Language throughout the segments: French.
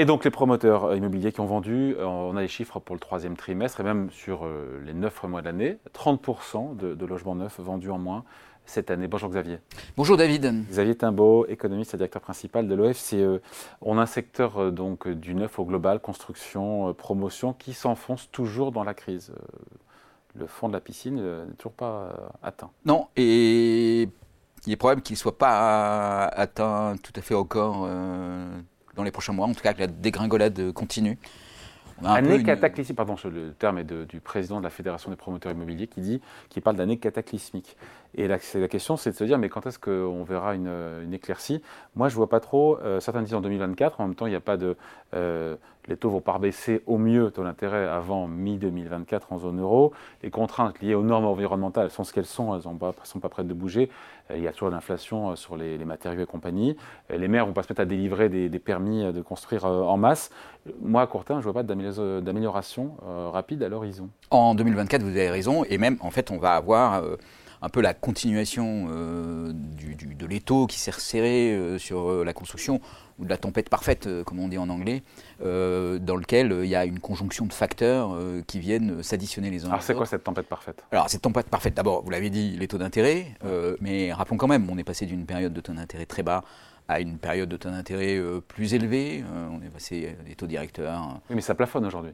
Et donc les promoteurs immobiliers qui ont vendu, on a les chiffres pour le troisième trimestre et même sur les neuf mois de l'année, 30% de, de logements neufs vendus en moins cette année. Bonjour Xavier. Bonjour David. Xavier Timbaud, économiste et directeur principal de l'OFCE. On a un secteur euh, donc du neuf au global, construction, euh, promotion, qui s'enfonce toujours dans la crise. Euh, le fond de la piscine n'est toujours pas atteint. Non, et il est probable qu'il ne soit pas atteint tout à fait encore dans les prochains mois, en tout cas que la dégringolade continue. Année cataclysmique, pardon, le terme est du président de la Fédération des promoteurs immobiliers qui dit, qui parle d'année cataclysmique. Et la, la question, c'est de se dire, mais quand est-ce qu'on verra une, une, éclaircie? Moi, je ne vois pas trop. Euh, certains disent en 2024. En même temps, il n'y a pas de. Euh, les taux vont pas baisser au mieux taux d'intérêt avant mi-2024 en zone euro. Les contraintes liées aux normes environnementales sont ce qu'elles sont. Elles ne sont pas prêtes de bouger. Euh, il y a toujours l'inflation sur les, matériaux et compagnie. les maires vont pas se mettre à délivrer des, des permis de construire en masse. Moi, à court terme, je ne vois pas d'amélioration rapide à l'horizon. En 2024, vous avez raison. Et même, en fait, on va avoir un peu la continuation euh, du, de l'étau qui s'est resserré euh, sur euh, la construction, ou de la tempête parfaite, comme on dit en anglais, dans lequel il y a une conjonction de facteurs qui viennent s'additionner les uns Alors c'est quoi cette tempête parfaite? Alors cette tempête parfaite, d'abord, vous l'avez dit, les taux d'intérêt, mais rappelons quand même, on est passé d'une période de taux d'intérêt très bas à une période de taux d'intérêt plus élevée, on est passé des taux directeurs. Oui, mais ça plafonne aujourd'hui.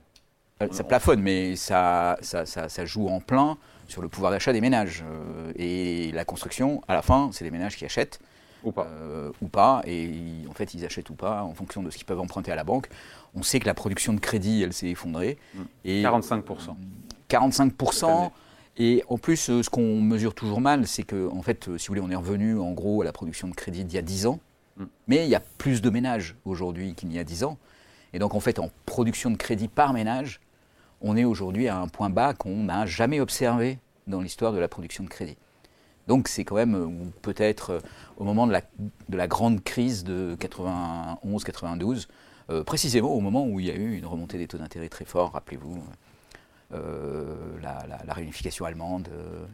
ça plafonne, mais ça, ça, ça, ça joue en plein sur le pouvoir d'achat des ménages. Euh, et la construction, à la fin, c'est les ménages qui achètent. Ou pas. Euh, ou pas. Et en fait, ils achètent ou pas en fonction de ce qu'ils peuvent emprunter à la banque. On sait que la production de crédit, elle s'est effondrée. Mmh. Et 45%. 45%. Et en plus, euh, ce qu'on mesure toujours mal, c'est que, en fait, si vous voulez, on est revenu en gros à la production de crédit d'il y a 10 ans. Mais il y a plus de ménages aujourd'hui qu'il y a 10 ans. Et donc, en fait, en production de crédit par ménage, on est aujourd'hui à un point bas qu'on n'a jamais observé dans l'histoire de la production de crédit. Donc c'est quand même peut-être euh, au moment de la, de la, grande crise de 91-92, euh, précisément au moment où il y a eu une remontée des taux d'intérêt très fort, rappelez-vous. La, réunification allemande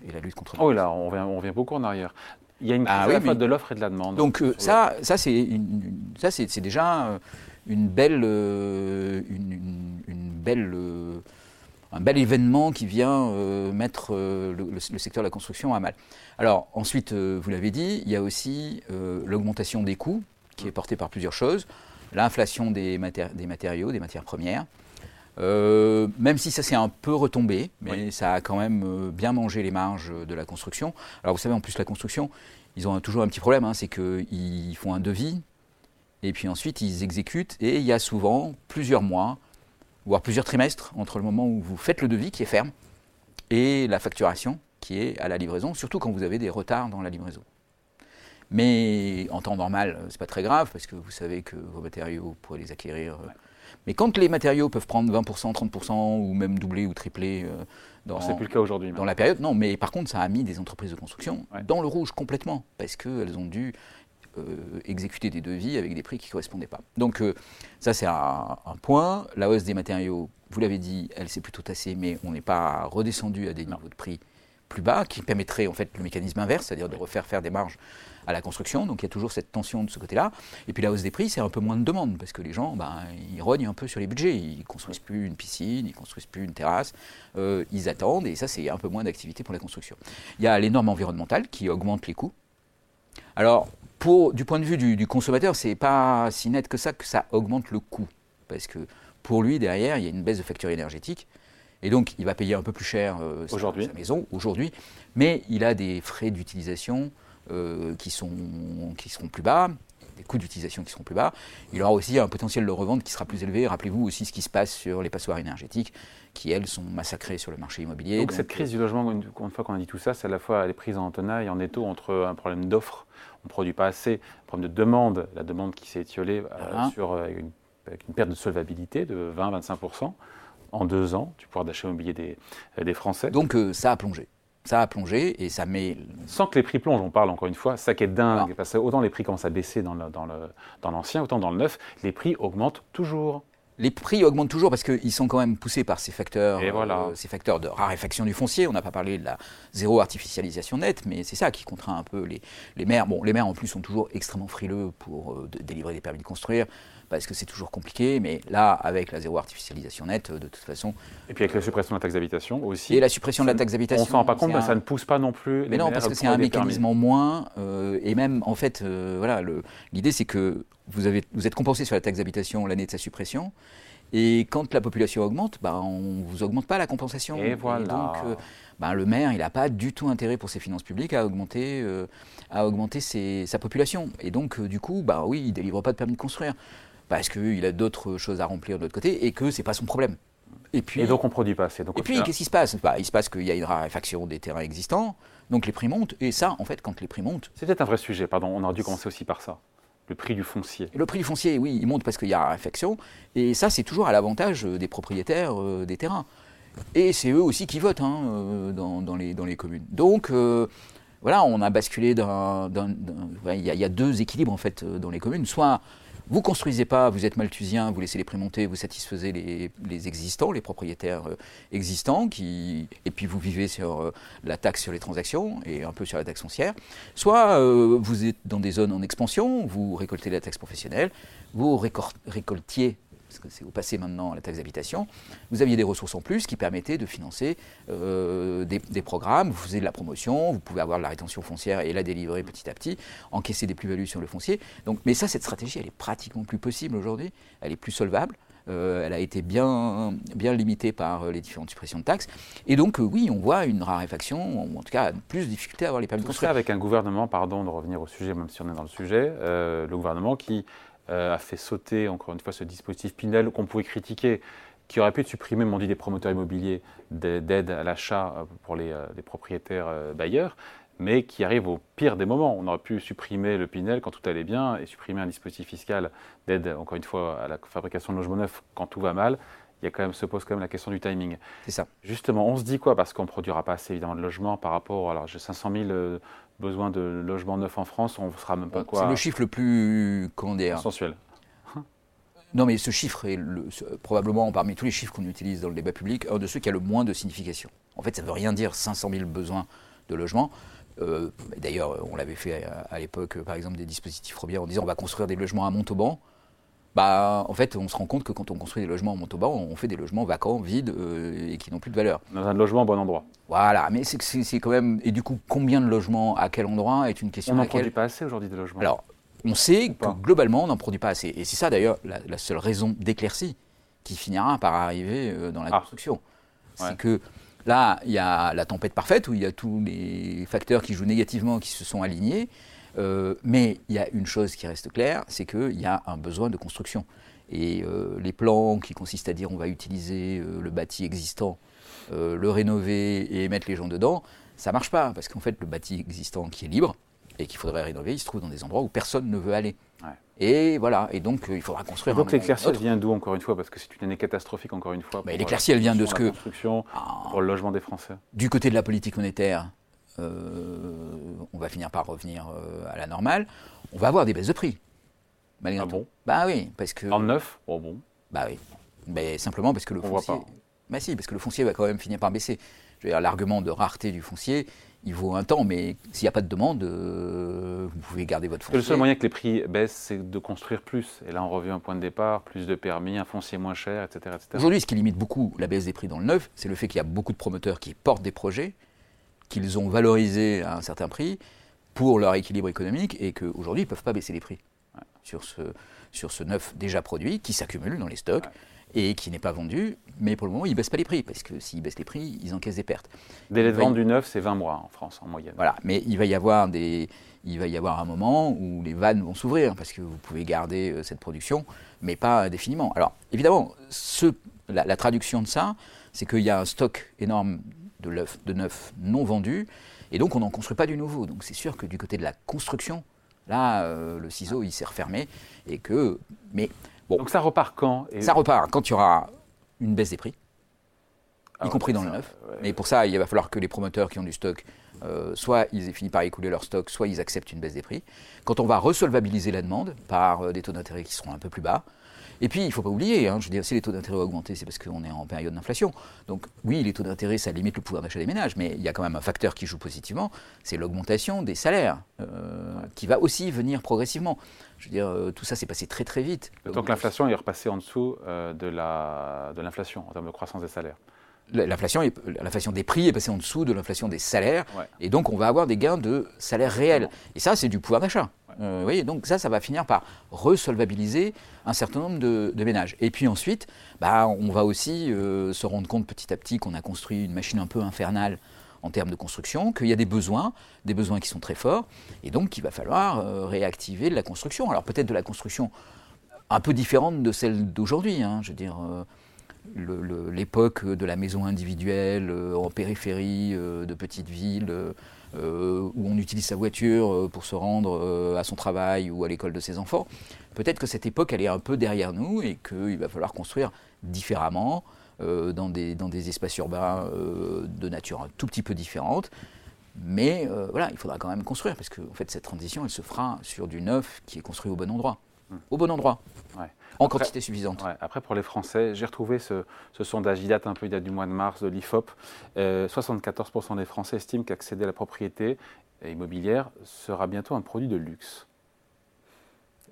et la lutte contre. Oh oui, là, on revient beaucoup en arrière. Il y a une ah crise de l'offre et de la demande. Donc ça, ça c'est ça c'est déjà une belle, une, une belle un bel événement qui vient euh, mettre euh, le, secteur de la construction à mal. Alors ensuite, euh, vous l'avez dit, il y a aussi l'augmentation des coûts qui est portée par plusieurs choses, l'inflation des, des, matériaux, des matières premières. Même si ça s'est un peu retombé, mais ça a quand même bien mangé les marges de la construction. Alors vous savez, en plus la construction, ils ont toujours un petit problème, hein, c'est qu'ils font un devis, et puis ensuite ils exécutent, et il y a souvent plusieurs mois voire plusieurs trimestres entre le moment où vous faites le devis qui est ferme et la facturation qui est à la livraison, surtout quand vous avez des retards dans la livraison. Mais en temps normal, c'est pas très grave parce que vous savez que vos matériaux, vous pourrez les acquérir. Mais quand les matériaux peuvent prendre 20%, 30% ou même doubler ou tripler euh, dans, c'est plus le cas aujourd'hui. Dans la période, non. Mais par contre, ça a mis des entreprises de construction dans le rouge complètement parce qu'elles ont dû euh, exécuter des devis avec des prix qui ne correspondaient pas. Donc euh, ça c'est un, point. La hausse des matériaux, vous l'avez dit, elle s'est plutôt tassée, mais on n'est pas redescendu à des niveaux de prix plus bas, qui permettrait en fait le mécanisme inverse, c'est-à-dire de refaire faire des marges à la construction. Donc il y a toujours cette tension de ce côté-là. Et puis la hausse des prix, c'est un peu moins de demande, parce que les gens, ben, ils rognent un peu sur les budgets. Ils ne construisent plus une piscine, ils ne construisent plus une terrasse. Euh, ils attendent, et ça, c'est un peu moins d'activité pour la construction. Il y a les normes environnementales qui augmentent les coûts. Alors, du point de vue du, consommateur, c'est pas si net que ça que ça augmente le coût. Parce que pour lui, derrière, il y a une baisse de facture énergétique. Et donc, il va payer un peu plus cher euh, sa, maison aujourd'hui. Mais il a des frais d'utilisation euh, qui, sont, qui seront plus bas, des coûts d'utilisation qui seront plus bas. Il aura aussi un potentiel de revente qui sera plus élevé. Rappelez-vous aussi ce qui se passe sur les passoires énergétiques, qui, elles, sont massacrées sur le marché immobilier. Donc, cette crise du logement, une, fois qu'on a dit tout ça, c'est à la fois les prises en tenaille, en étau entre un problème d'offre on ne produit pas assez. Un problème de demande, la demande qui s'est étiolée euh, sur, une, avec une perte de solvabilité de 20-25% en deux ans du pouvoir d'achat immobilier des, euh, des Français. Donc ça a plongé ça a plongé et ça met. Sans que les prix plongent, on parle encore une fois, ça qui est dingue, parce que autant les prix commencent à baisser dans l'ancien, dans autant dans le neuf, les prix augmentent toujours les prix augmentent toujours parce qu'ils sont quand même poussés par ces facteurs, euh, ces facteurs de raréfaction du foncier. On n'a pas parlé de la zéro artificialisation nette, mais c'est ça qui contraint un peu les, les maires. Bon, les maires en plus sont toujours extrêmement frileux pour euh, délivrer des permis de construire parce que c'est toujours compliqué, mais là, avec la zéro artificialisation nette, de toute façon. Et puis avec la suppression de la taxe d'habitation aussi. Et la suppression de la taxe d'habitation. On ne s'en rend pas compte, mais ça ne pousse pas non plus. Mais non, parce que c'est un mécanisme en moins, euh, et même, en fait, euh, voilà, l'idée c'est que vous, avez, vous êtes compensé sur la taxe d'habitation l'année de sa suppression, et quand la population augmente, bah, on ne vous augmente pas la compensation. Et voilà. donc, euh, bah, le maire, il n'a pas du tout intérêt pour ses finances publiques à augmenter, à augmenter sa population. Et donc, du coup, bah, oui, il ne délivre pas de permis de construire parce qu'il a d'autres choses à remplir de l'autre côté et que ce n'est pas son problème. Et, puis, et donc on ne produit pas assez. Donc et puis qu'est-ce qui se passe? Bah, Il se passe qu'il y a une raréfaction des terrains existants, donc les prix montent, et ça, en fait, quand les prix montent... C'est peut-être un vrai sujet, pardon, on aurait dû commencer aussi par ça. Le prix du foncier. le prix du foncier, oui, il monte parce qu'il y a raréfaction, et ça, c'est toujours à l'avantage des propriétaires euh, des terrains. Et c'est eux aussi qui votent hein, euh, dans, les, dans les communes. Donc, euh, voilà, on a basculé d'un... Il y, y, a deux équilibres, en fait, dans les communes. Soit vous construisez pas, vous êtes malthusien, vous laissez les prix monter, vous satisfaisez les, existants, les propriétaires euh, existants, qui, et puis vous vivez sur euh, la taxe sur les transactions et un peu sur la taxe foncière. Soit euh, vous êtes dans des zones en expansion, vous récoltez la taxe professionnelle, vous récoltiez parce que c'est au passé maintenant la taxe d'habitation, vous aviez des ressources en plus qui permettaient de financer euh, des, programmes, vous faisiez de la promotion, vous pouvez avoir de la rétention foncière et la délivrer petit à petit, encaisser des plus-values sur le foncier. Donc, mais ça, cette stratégie, elle est pratiquement plus possible aujourd'hui, elle est plus solvable. Euh, elle a été bien, bien limitée par euh, les différentes suppressions de taxes. Et donc, oui, on voit une raréfaction, ou en tout cas plus de difficultés à avoir les permis de construire. avec un gouvernement, pardon de revenir au sujet, même si on est dans le sujet, le gouvernement qui a fait sauter, encore une fois, ce dispositif Pinel qu'on pouvait critiquer, qui aurait pu supprimer, m'ont dit des promoteurs immobiliers d'aide à l'achat euh, pour les, euh, propriétaires bailleurs, mais qui arrive au pire des moments. On aurait pu supprimer le Pinel quand tout allait bien et supprimer un dispositif fiscal d'aide, encore une fois, à la fabrication de logements neufs quand tout va mal. Il y a quand même, se pose quand même la question du timing. C'est ça. Justement, on se dit quoi? Parce qu'on ne produira pas assez évidemment de logements par rapport. Alors, j'ai 500 000 besoin de logements neufs en France, on ne sera même pas quoi. C'est le chiffre le plus, comment dire Sensuel. Non, mais ce chiffre est probablement parmi tous les chiffres qu'on utilise dans le débat public, un de ceux qui a le moins de signification. En fait, ça ne veut rien dire 500 000 besoins de logements. Euh, d'ailleurs, on l'avait fait à, l'époque, par exemple, des dispositifs Robien en disant on va construire des logements à Montauban bah, en fait, on se rend compte que quand on construit des logements en Montauban, on fait des logements vacants, vides euh, et qui n'ont plus de valeur. Dans un logement au bon endroit. Voilà, mais c'est quand même. Et du coup, combien de logements à quel endroit est une question. On n'en produit pas assez aujourd'hui de logements. Alors, on sait que globalement, on n'en produit pas assez. Et c'est ça d'ailleurs la, seule raison d'éclaircie qui finira par arriver euh, dans la ah. construction. C'est que là, il y a la tempête parfaite où il y a tous les facteurs qui jouent négativement qui se sont alignés. Euh, mais il y a une chose qui reste claire, c'est qu'il y a un besoin de construction. Et euh, les plans qui consistent à dire on va utiliser euh, le bâti existant, le rénover et mettre les gens dedans, ça ne marche pas. Parce qu'en fait, le bâti existant qui est libre et qu'il faudrait rénover, il se trouve dans des endroits où personne ne veut aller. Et voilà, et donc il faudra construire. donc l'éclaircie, elle vient d'où encore une fois? Parce que c'est une année catastrophique encore une fois. l'éclaircie, elle vient de ce que. Construction, ah. pour le logement des Français. Du côté de la politique monétaire, on va finir par revenir euh, à la normale, on va avoir des baisses de prix. Malgré ah bon? Bah oui, parce que. En neuf Oh bon. Bah oui. Mais simplement parce que le foncier. Bah si, parce que le foncier va quand même finir par baisser. Je veux dire, l'argument de rareté du foncier, il vaut un temps, mais s'il n'y a pas de demande, euh, vous pouvez garder votre foncier. Le seul moyen que les prix baissent, c'est de construire plus. Et là, on revient au point de départ, plus de permis, un foncier moins cher, etc. etc. Aujourd'hui, ce qui limite beaucoup la baisse des prix dans le neuf, c'est le fait qu'il y a beaucoup de promoteurs qui portent des projets, qu'ils ont valorisé à un certain prix pour leur équilibre économique et qu'aujourd'hui, ils ne peuvent pas baisser les prix sur, ce, sur ce neuf déjà produit qui s'accumule dans les stocks. et qui n'est pas vendu, mais pour le moment, ils ne baissent pas les prix, parce que s'ils baissent les prix, ils encaissent des pertes. Délai de vente du neuf, c'est 20 mois en France, en moyenne. Voilà, mais il va y avoir, des, il va y avoir un moment où les vannes vont s'ouvrir, parce que vous pouvez garder euh, cette production, mais pas indéfiniment. Alors, évidemment, ce, la, la traduction de ça, c'est qu'il y a un stock énorme de, de neuf non vendu, et donc on n'en construit pas du nouveau. Donc c'est sûr que du côté de la construction, là, euh, le ciseau, il s'est refermé, et que... Mais bon... Donc ça repart quand Ça repart quand il y aura une baisse des prix, y ah compris dans le neuf. Mais pour ça, il va falloir que les promoteurs qui ont du stock, euh, soit ils aient fini par écouler leur stock, soit ils acceptent une baisse des prix. Quand on va resolvabiliser la demande par euh, des taux d'intérêt qui seront un peu plus bas, Et puis, il ne faut pas oublier, hein, je veux dire, si les taux d'intérêt ont augmenté, c'est parce qu'on est en période d'inflation. Donc, oui, les taux d'intérêt, ça limite le pouvoir d'achat des ménages, mais il y a quand même un facteur qui joue positivement, c'est l'augmentation des salaires, euh, qui va aussi venir progressivement. Je veux dire, euh, tout ça s'est passé très très vite. Donc l'inflation est repassée en dessous euh, de l'inflation en termes de croissance des salaires l'inflation des prix est passée en dessous de l'inflation des salaires, et donc on va avoir des gains de salaire réels. Et ça, c'est du pouvoir d'achat. Euh, voyez, donc ça, ça va finir par resolvabiliser un certain nombre de, ménages. Et puis ensuite, bah, on va aussi euh, se rendre compte petit à petit qu'on a construit une machine un peu infernale en termes de construction, qu'il y a des besoins, des besoins qui sont très forts, et donc qu'il va falloir euh, réactiver de la construction. Alors peut-être de la construction un peu différente de celle d'aujourd'hui. Hein, je veux dire, l'époque de la maison individuelle euh, en périphérie euh, de petites villes euh, où on utilise sa voiture pour se rendre à son travail ou à l'école de ses enfants. Peut-être que cette époque, elle est un peu derrière nous et qu'il va falloir construire différemment dans, des, dans des espaces urbains de nature un tout petit peu différente. Mais voilà, il faudra quand même construire parce que fait, cette transition, elle se fera sur du neuf qui est construit au bon endroit. Mmh. Au bon endroit en quantité suffisante. après, pour les Français, j'ai retrouvé ce, sondage, il date un peu, il date du mois de mars de l'IFOP. 74% euh, des Français estiment qu'accéder à la propriété immobilière sera bientôt un produit de luxe.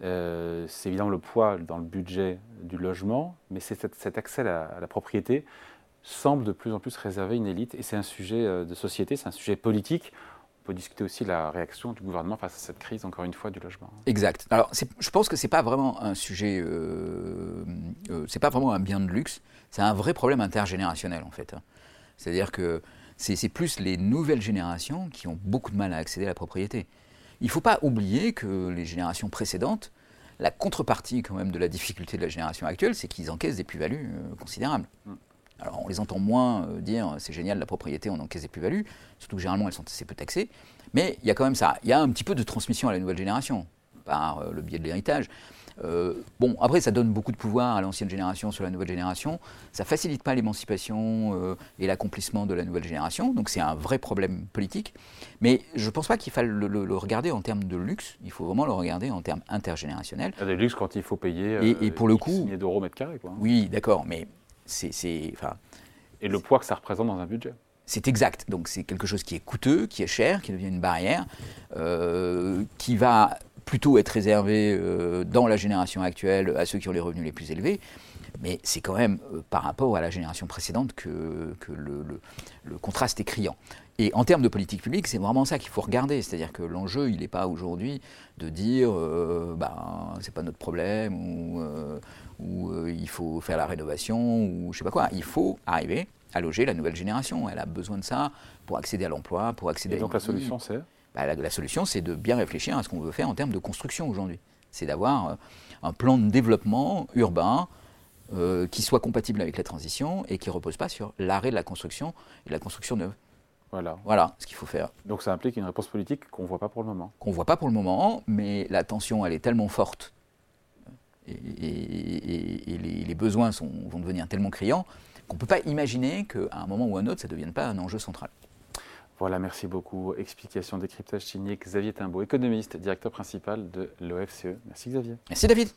Euh, c'est évidemment le poids dans le budget du logement, mais cet, cet accès à la, propriété semble de plus en plus réservé à une élite, et c'est un sujet euh, de société, c'est un sujet politique peut discuter aussi la réaction du gouvernement face à cette crise, encore une fois, du logement. Exact. Alors, je pense que ce n'est pas vraiment un sujet, euh, euh, c'est pas vraiment un bien de luxe, c'est un vrai problème intergénérationnel, en fait. Hein. C'est-à-dire que c'est plus les nouvelles générations qui ont beaucoup de mal à accéder à la propriété. Il ne faut pas oublier que les générations précédentes, la contrepartie quand même de la difficulté de la génération actuelle, c'est qu'ils encaissent des plus-values euh, considérables. Mm. Alors on les entend moins euh, dire c'est génial la propriété, on encaisse des plus-values, surtout que généralement elles sont assez peu taxées. Mais il y a quand même ça. Il y a un petit peu de transmission à la nouvelle génération par euh, le biais de l'héritage. Euh, bon, après, ça donne beaucoup de pouvoir à l'ancienne génération sur la nouvelle génération. Ça facilite pas l'émancipation et l'accomplissement de la nouvelle génération. Donc, c'est un vrai problème politique. Mais je ne pense pas qu'il faille le, regarder en termes de luxe. Il faut vraiment le regarder en termes intergénérationnels. Il y a des luxes quand il faut payer. et, et pour le coup. d'euros mètre carré, quoi. Oui, d'accord. Mais c'est, et le poids que ça représente dans un budget. C'est exact. Donc c'est quelque chose qui est coûteux, qui est cher, qui devient une barrière, euh, qui va plutôt être réservé euh, dans la génération actuelle à ceux qui ont les revenus les plus élevés. Mais c'est quand même euh, par rapport à la génération précédente que, que le, le, contraste est criant. Et en termes de politique publique, c'est vraiment ça qu'il faut regarder. C'est-à-dire que l'enjeu, il n'est pas aujourd'hui de dire ben, c'est pas notre problème ou, ou il faut faire la rénovation, ou je sais pas quoi. Il faut arriver à loger la nouvelle génération. Elle a besoin de ça pour accéder à l'emploi, pour accéder Et donc la solution, c'est bah, la, solution, c'est de bien réfléchir à ce qu'on veut faire en termes de construction aujourd'hui. C'est d'avoir euh, un plan de développement urbain euh, qui soit compatible avec la transition et qui ne repose pas sur l'arrêt de la construction et de la construction neuve. Voilà. Voilà ce qu'il faut faire. Donc ça implique une réponse politique qu'on ne voit pas pour le moment. Qu'on ne voit pas pour le moment, mais la tension, elle est tellement forte et, les, besoins vont devenir tellement criants qu'on ne peut pas imaginer qu'à un moment ou à un autre, ça ne devienne pas un enjeu central. Voilà, merci beaucoup. Explication, décryptage signé Xavier Timbaud, économiste, directeur principal de l'OFCE. Merci Xavier. Merci David.